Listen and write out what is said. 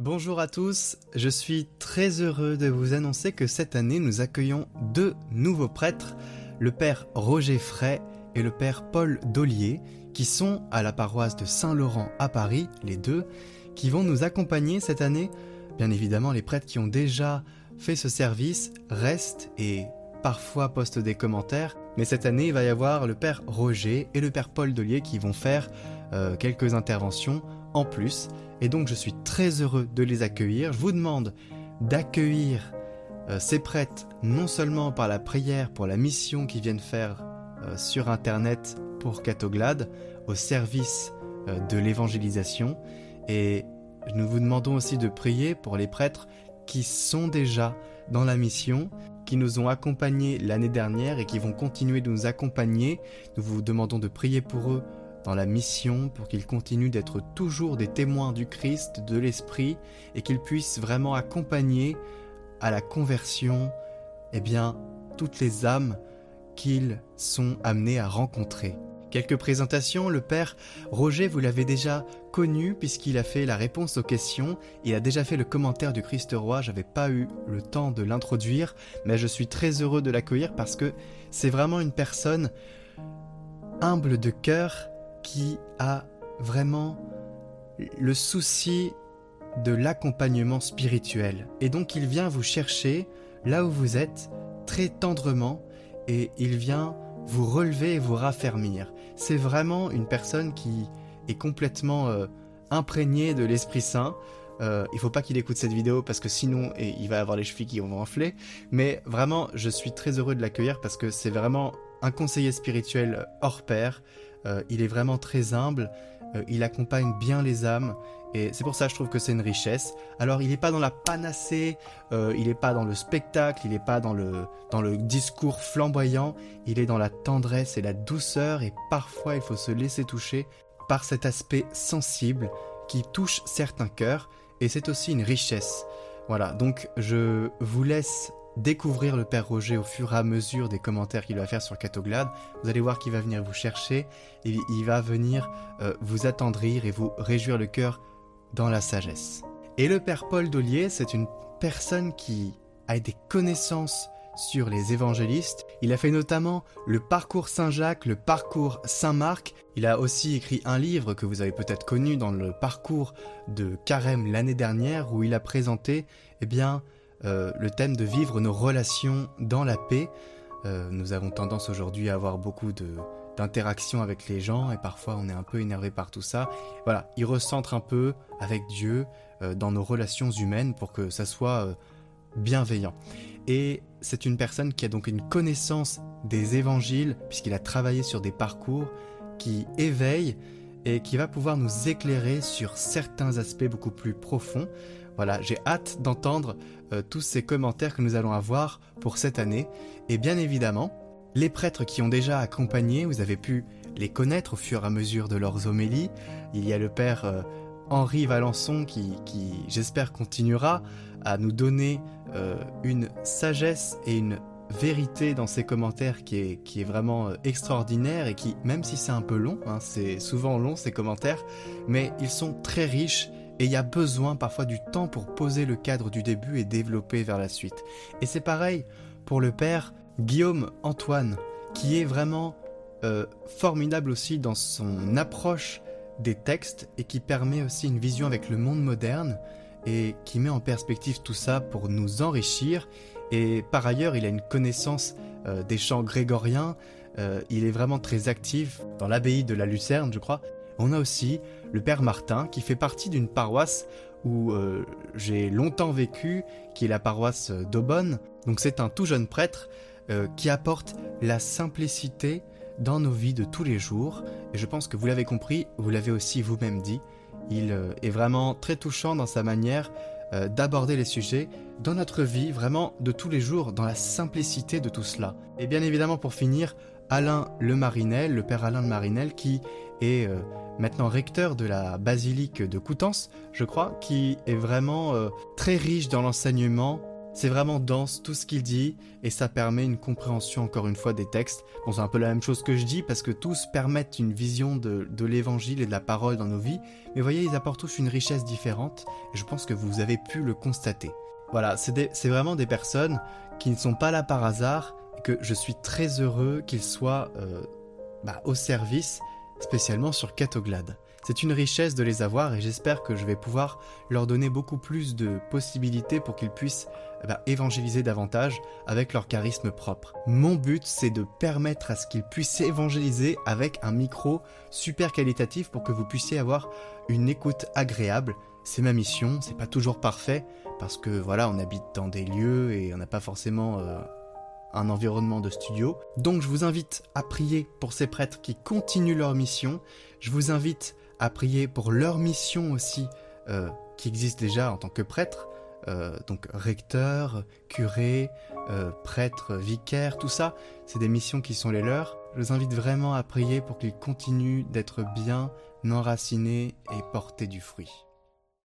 Bonjour à tous, je suis très heureux de vous annoncer que cette année nous accueillons deux nouveaux prêtres, le père Roger Fray et le père Paul Dollier, qui sont à la paroisse de Saint-Laurent à Paris, les deux, qui vont nous accompagner cette année. Bien évidemment, les prêtres qui ont déjà fait ce service restent et parfois postent des commentaires, mais cette année il va y avoir le père Roger et le père Paul Dollier qui vont faire euh, quelques interventions en plus. Et donc je suis très heureux de les accueillir. Je vous demande d'accueillir euh, ces prêtres non seulement par la prière pour la mission qu'ils viennent faire euh, sur Internet pour Catoglade, au service euh, de l'évangélisation, et nous vous demandons aussi de prier pour les prêtres qui sont déjà dans la mission, qui nous ont accompagnés l'année dernière et qui vont continuer de nous accompagner. Nous vous demandons de prier pour eux dans la mission pour qu'ils continuent d'être toujours des témoins du Christ, de l'Esprit, et qu'ils puissent vraiment accompagner à la conversion, eh bien, toutes les âmes qu'ils sont amenés à rencontrer. Quelques présentations, le père Roger, vous l'avez déjà connu puisqu'il a fait la réponse aux questions, il a déjà fait le commentaire du Christ roi, j'avais pas eu le temps de l'introduire, mais je suis très heureux de l'accueillir parce que c'est vraiment une personne humble de cœur qui a vraiment le souci de l'accompagnement spirituel. Et donc il vient vous chercher là où vous êtes très tendrement et il vient vous relever et vous raffermir. C'est vraiment une personne qui est complètement euh, imprégnée de l'Esprit Saint. Euh, il faut pas qu'il écoute cette vidéo parce que sinon il va avoir les chevilles qui vont enfler. Mais vraiment, je suis très heureux de l'accueillir parce que c'est vraiment un conseiller spirituel hors pair. Euh, il est vraiment très humble, euh, il accompagne bien les âmes, et c'est pour ça que je trouve que c'est une richesse. Alors il n'est pas dans la panacée, euh, il n'est pas dans le spectacle, il n'est pas dans le, dans le discours flamboyant, il est dans la tendresse et la douceur, et parfois il faut se laisser toucher par cet aspect sensible qui touche certains cœurs, et c'est aussi une richesse. Voilà, donc je vous laisse découvrir le Père Roger au fur et à mesure des commentaires qu'il va faire sur Catoglade. Vous allez voir qu'il va venir vous chercher et il va venir euh, vous attendrir et vous réjouir le cœur dans la sagesse. Et le Père Paul Dollier, c'est une personne qui a des connaissances sur les évangélistes. Il a fait notamment le parcours Saint-Jacques, le parcours Saint-Marc. Il a aussi écrit un livre que vous avez peut-être connu dans le parcours de Carême l'année dernière où il a présenté eh bien, euh, le thème de vivre nos relations dans la paix. Euh, nous avons tendance aujourd'hui à avoir beaucoup de d'interactions avec les gens et parfois on est un peu énervé par tout ça. Voilà, il recentre un peu avec Dieu euh, dans nos relations humaines pour que ça soit bienveillant. Et c'est une personne qui a donc une connaissance des évangiles puisqu'il a travaillé sur des parcours qui éveillent et qui va pouvoir nous éclairer sur certains aspects beaucoup plus profonds. Voilà, j'ai hâte d'entendre euh, tous ces commentaires que nous allons avoir pour cette année. Et bien évidemment, les prêtres qui ont déjà accompagné, vous avez pu les connaître au fur et à mesure de leurs homélies. Il y a le père euh, Henri Valençon qui, j'espère, continuera à nous donner euh, une sagesse et une vérité dans ses commentaires qui est, qui est vraiment extraordinaire et qui, même si c'est un peu long, hein, c'est souvent long ces commentaires, mais ils sont très riches et il y a besoin parfois du temps pour poser le cadre du début et développer vers la suite. Et c'est pareil pour le père Guillaume Antoine, qui est vraiment euh, formidable aussi dans son approche des textes et qui permet aussi une vision avec le monde moderne et qui met en perspective tout ça pour nous enrichir. Et par ailleurs, il a une connaissance euh, des chants grégoriens. Euh, il est vraiment très actif dans l'abbaye de la Lucerne, je crois, on a aussi le Père Martin qui fait partie d'une paroisse où euh, j'ai longtemps vécu, qui est la paroisse d'Aubonne. Donc c'est un tout jeune prêtre qui apporte la simplicité dans nos vies de tous les jours. Et je pense que vous l'avez compris, vous l'avez aussi vous-même dit, il euh, est vraiment très touchant dans sa manière d'aborder les sujets dans notre vie, vraiment de tous les jours, dans la simplicité de tout cela. Et bien évidemment pour finir, Alain Le Marinel, le père Alain Le Marinel, qui est euh, maintenant recteur de la basilique de Coutances, je crois, qui est vraiment euh, très riche dans l'enseignement C'est vraiment dense tout ce qu'il dit et ça permet une compréhension encore une fois des textes. Bon, c'est un peu la même chose que je dis parce que tous permettent une vision de, l'évangile et de la parole dans nos vies, mais voyez, ils apportent tous une richesse différente et je pense que vous avez pu le constater. Voilà, c'est vraiment des personnes qui ne sont pas là par hasard et que je suis très heureux qu'ils soient euh, bah, au service, spécialement sur Catoglade. C'est une richesse de les avoir et j'espère que je vais pouvoir leur donner beaucoup plus de possibilités pour qu'ils puissent bah, évangéliser davantage avec leur charisme propre. Mon but, c'est de permettre à ce qu'ils puissent évangéliser avec un micro super qualitatif pour que vous puissiez avoir une écoute agréable. C'est ma mission, c'est pas toujours parfait parce que voilà, on habite dans des lieux et on n'a pas forcément euh, un environnement de studio. Donc je vous invite à prier pour ces prêtres qui continuent leur mission. Je vous invite à prier pour leur mission aussi, euh, qui existe déjà en tant que prêtre, euh, donc recteur, curé, euh, prêtre, vicaire, tout ça, c'est des missions qui sont les leurs. Je vous invite vraiment à prier pour qu'ils continuent d'être bien enracinés et porter du fruit.